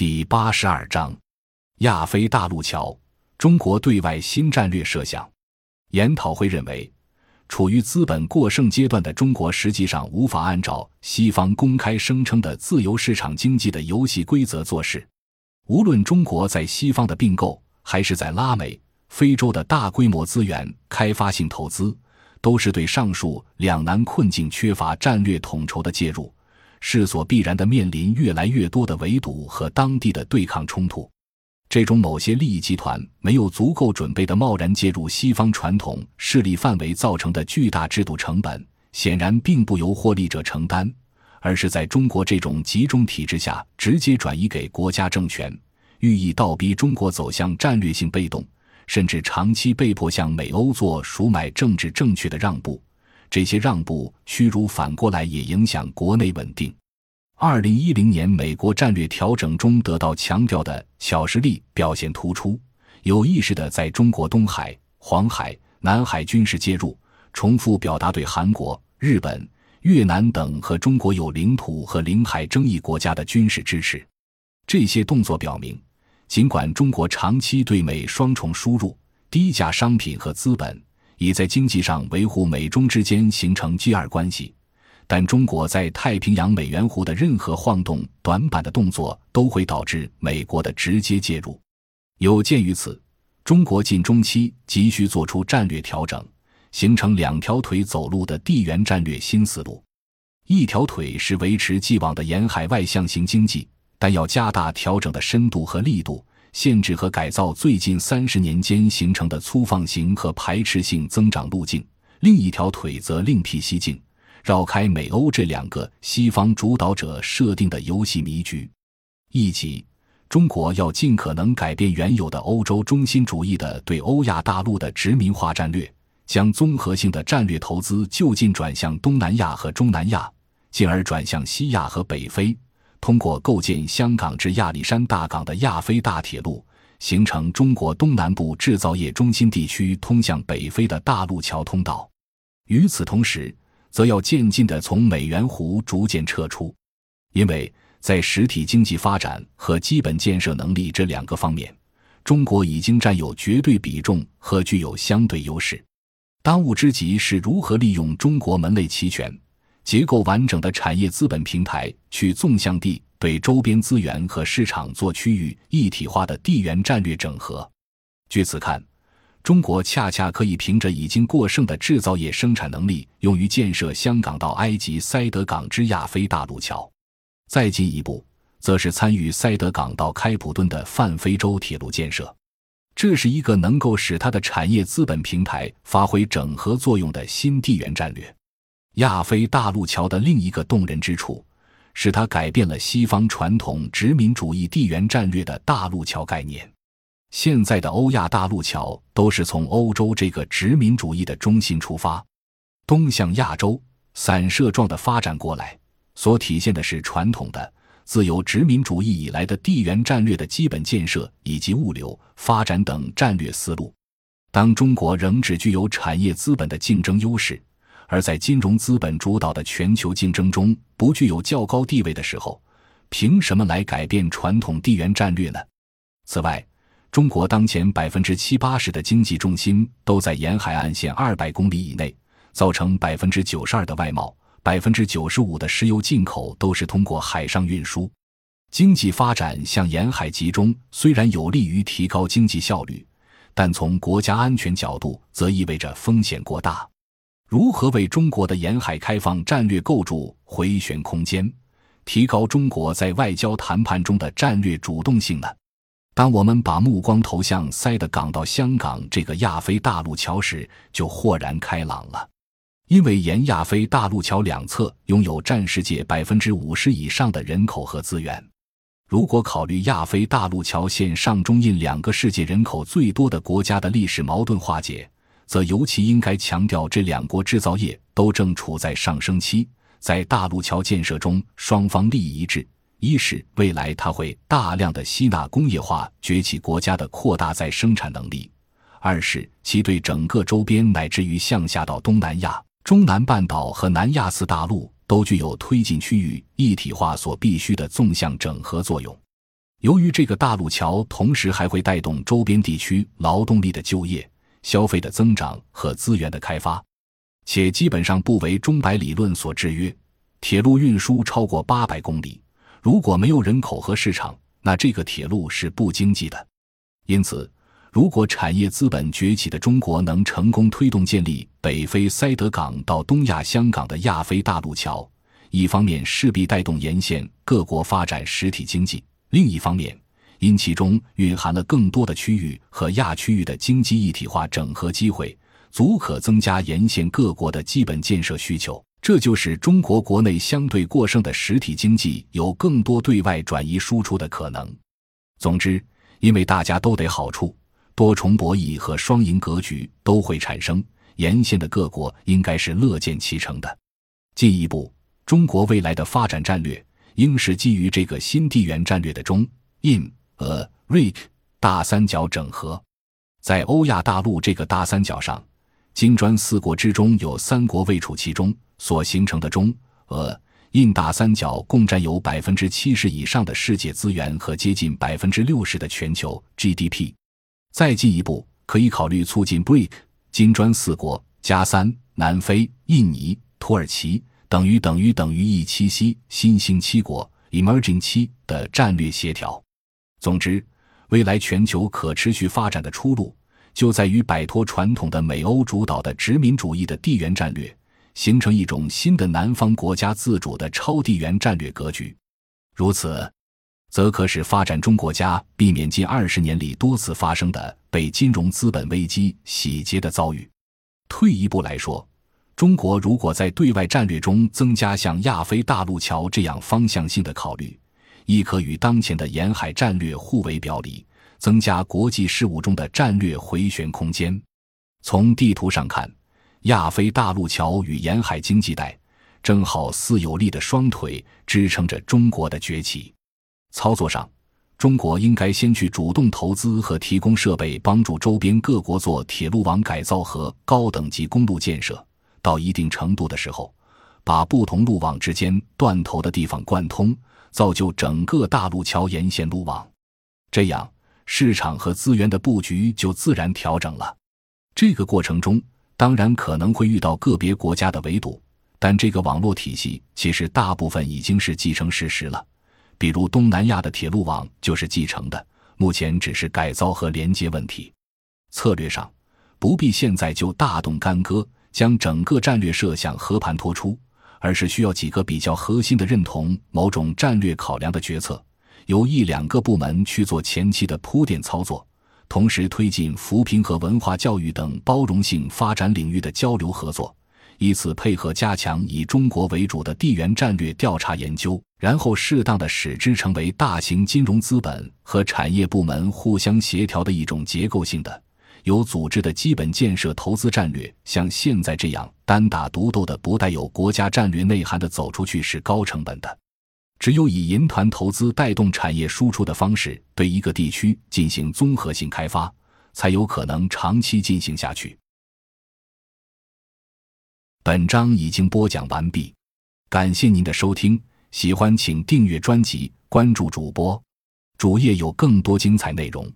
第八十二章：亚非大陆桥，中国对外新战略设想。研讨会认为，处于资本过剩阶段的中国，实际上无法按照西方公开声称的自由市场经济的游戏规则做事。无论中国在西方的并购，还是在拉美、非洲的大规模资源开发性投资，都是对上述两难困境缺乏战略统筹的介入。势所必然的面临越来越多的围堵和当地的对抗冲突，这种某些利益集团没有足够准备的贸然介入西方传统势力范围造成的巨大制度成本，显然并不由获利者承担，而是在中国这种集中体制下直接转移给国家政权，寓意倒逼中国走向战略性被动，甚至长期被迫向美欧做赎买政治正确的让步。这些让步屈辱反过来也影响国内稳定。二零一零年美国战略调整中得到强调的小实力表现突出，有意识的在中国东海、黄海、南海军事介入，重复表达对韩国、日本、越南等和中国有领土和领海争议国家的军事支持。这些动作表明，尽管中国长期对美双重输入低价商品和资本。已在经济上维护美中之间形成接二关系，但中国在太平洋美元湖的任何晃动短板的动作都会导致美国的直接介入。有鉴于此，中国近中期急需做出战略调整，形成两条腿走路的地缘战略新思路。一条腿是维持既往的沿海外向型经济，但要加大调整的深度和力度。限制和改造最近三十年间形成的粗放型和排斥性增长路径，另一条腿则另辟蹊径，绕开美欧这两个西方主导者设定的游戏迷局。一级，中国要尽可能改变原有的欧洲中心主义的对欧亚大陆的殖民化战略，将综合性的战略投资就近转向东南亚和中南亚，进而转向西亚和北非。通过构建香港至亚历山大港的亚非大铁路，形成中国东南部制造业中心地区通向北非的大陆桥通道。与此同时，则要渐进地从美元湖逐渐撤出，因为在实体经济发展和基本建设能力这两个方面，中国已经占有绝对比重和具有相对优势。当务之急是如何利用中国门类齐全。结构完整的产业资本平台，去纵向地对周边资源和市场做区域一体化的地缘战略整合。据此看，中国恰恰可以凭着已经过剩的制造业生产能力，用于建设香港到埃及塞德港之亚非大陆桥。再进一步，则是参与塞德港到开普敦的泛非洲铁路建设。这是一个能够使它的产业资本平台发挥整合作用的新地缘战略。亚非大陆桥的另一个动人之处，是它改变了西方传统殖民主义地缘战略的大陆桥概念。现在的欧亚大陆桥都是从欧洲这个殖民主义的中心出发，东向亚洲，散射状的发展过来，所体现的是传统的自由殖民主义以来的地缘战略的基本建设以及物流发展等战略思路。当中国仍只具有产业资本的竞争优势。而在金融资本主导的全球竞争中不具有较高地位的时候，凭什么来改变传统地缘战略呢？此外，中国当前百分之七八十的经济重心都在沿海岸线二百公里以内，造成百分之九十二的外贸、百分之九十五的石油进口都是通过海上运输。经济发展向沿海集中，虽然有利于提高经济效率，但从国家安全角度则意味着风险过大。如何为中国的沿海开放战略构筑回旋空间，提高中国在外交谈判中的战略主动性呢？当我们把目光投向塞德港到香港这个亚非大陆桥时，就豁然开朗了。因为沿亚非大陆桥两侧拥有占世界百分之五十以上的人口和资源。如果考虑亚非大陆桥线上中印两个世界人口最多的国家的历史矛盾化解。则尤其应该强调，这两国制造业都正处在上升期，在大陆桥建设中，双方利益一致：一是未来它会大量的吸纳工业化崛起国家的扩大再生产能力；二是其对整个周边乃至于向下到东南亚、中南半岛和南亚次大陆都具有推进区域一体化所必须的纵向整合作用。由于这个大陆桥同时还会带动周边地区劳动力的就业、消费的增长和资源的开发，且基本上不为钟摆理论所制约。铁路运输超过八百公里，如果没有人口和市场，那这个铁路是不经济的。因此，如果产业资本崛起的中国能成功推动建立北非塞德港到东亚香港的亚非大陆桥，一方面势必带动沿线各国发展实体经济。另一方面，因其中蕴含了更多的区域和亚区域的经济一体化整合机会，足可增加沿线各国的基本建设需求。这就使中国国内相对过剩的实体经济有更多对外转移输出的可能。总之，因为大家都得好处，多重博弈和双赢格局都会产生，沿线的各国应该是乐见其成的。进一步，中国未来的发展战略。应是基于这个新地缘战略的中印俄瑞大三角整合，在欧亚大陆这个大三角上，金砖四国之中有三国位处其中，所形成的中俄印大三角共占有百分之七十以上的世界资源和接近百分之六十的全球 GDP。再进一步，可以考虑促进 BRIC 金砖四国加三南非、印尼、土耳其。等于等于等于 E 七 C 新兴七国 Emerging 七的战略协调。总之，未来全球可持续发展的出路，就在于摆脱传统的美欧主导的殖民主义的地缘战略，形成一种新的南方国家自主的超地缘战略格局。如此，则可使发展中国家避免近二十年里多次发生的被金融资本危机洗劫的遭遇。退一步来说。中国如果在对外战略中增加像亚非大陆桥这样方向性的考虑，亦可与当前的沿海战略互为表里，增加国际事务中的战略回旋空间。从地图上看，亚非大陆桥与沿海经济带正好似有力的双腿支撑着中国的崛起。操作上，中国应该先去主动投资和提供设备，帮助周边各国做铁路网改造和高等级公路建设。到一定程度的时候，把不同路网之间断头的地方贯通，造就整个大陆桥沿线路网。这样，市场和资源的布局就自然调整了。这个过程中，当然可能会遇到个别国家的围堵，但这个网络体系其实大部分已经是继承事实了。比如东南亚的铁路网就是继承的，目前只是改造和连接问题。策略上，不必现在就大动干戈。将整个战略设想和盘托出，而是需要几个比较核心的认同某种战略考量的决策，由一两个部门去做前期的铺垫操作，同时推进扶贫和文化教育等包容性发展领域的交流合作，以此配合加强以中国为主的地缘战略调查研究，然后适当的使之成为大型金融资本和产业部门互相协调的一种结构性的。有组织的基本建设投资战略，像现在这样单打独斗的、不带有国家战略内涵的走出去是高成本的。只有以银团投资带动产业输出的方式，对一个地区进行综合性开发，才有可能长期进行下去。本章已经播讲完毕，感谢您的收听，喜欢请订阅专辑，关注主播，主页有更多精彩内容。